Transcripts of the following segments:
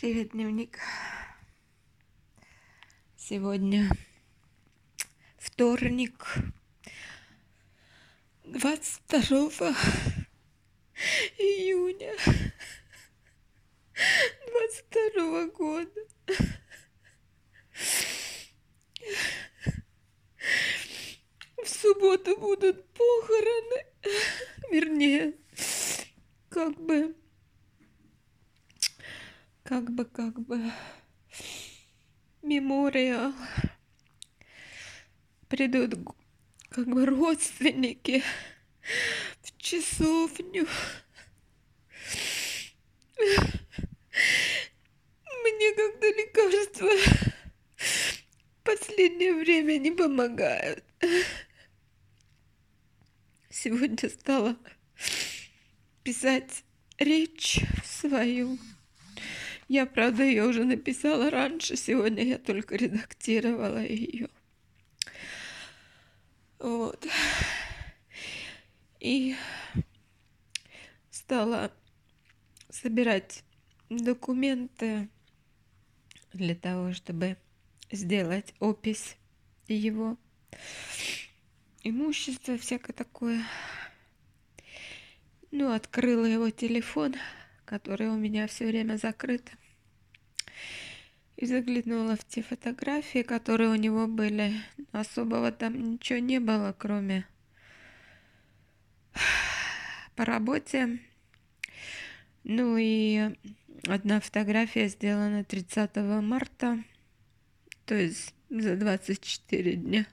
Привет, дневник. Сегодня вторник, 22 июня 22 года. В субботу будут похороны, вернее, как бы как бы, как бы, мемориал. Придут как бы родственники в часовню. Мне как-то лекарства последнее время не помогают. Сегодня стала писать речь свою. Я, правда, ее уже написала раньше, сегодня я только редактировала ее. Вот. И стала собирать документы для того, чтобы сделать опись его имущества, всякое такое. Ну, открыла его телефон, который у меня все время закрыт и заглянула в те фотографии, которые у него были. Особого там ничего не было, кроме по работе. Ну и одна фотография сделана 30 марта, то есть за 24 дня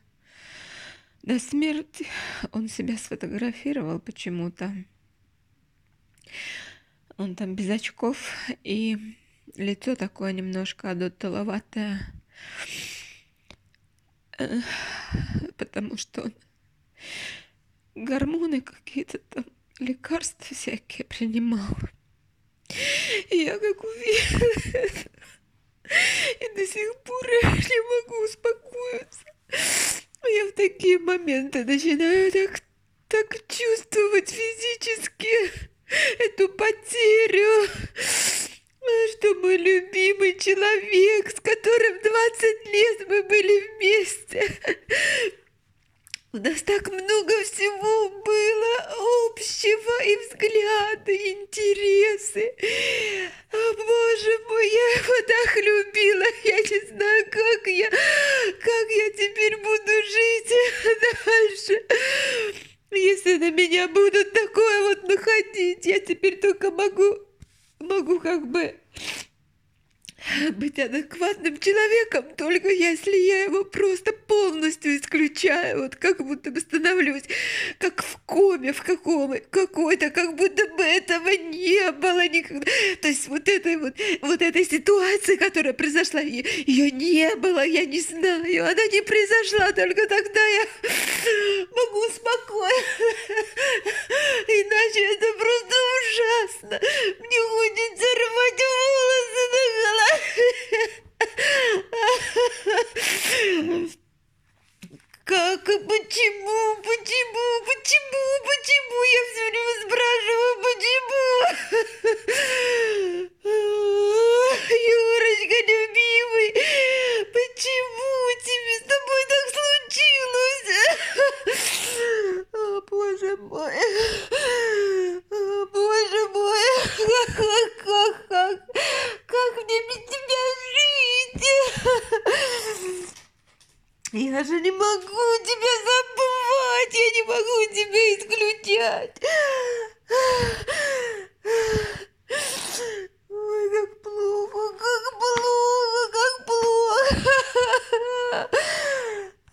до смерти. Он себя сфотографировал почему-то. Он там без очков и лицо такое немножко адутоватое, потому что он гормоны какие-то там, лекарства всякие принимал. И я как увидела и до сих пор не могу успокоиться. Я в такие моменты начинаю так, так чувствовать физически эту потерю что мой любимый человек, с которым 20 лет мы были вместе. У нас так много всего было общего, и взгляды, и интересы. О, боже мой, я его так любила, я не знаю, как я, как я теперь буду жить дальше. Если на меня будут такое вот находить, я теперь только могу могу как бы быть адекватным человеком, только если я его просто полностью исключаю, вот как будто бы становлюсь как в коме в каком какой-то, как будто бы этого не было никогда. То есть вот этой вот, вот этой ситуации, которая произошла, ее не было, я не знаю, она не произошла, только тогда я могу спокойно, иначе это просто ужасно. Мне хочется рвать волосы на голове. Как, почему, почему, почему? Я все время спрашиваю, почему? Юрочка, любимый, почему тебе с тобой так случилось? О, боже мой, о, боже мой, как, как, мне без тебя жить? Я же не могу тебя забывать, я не могу тебя исключать.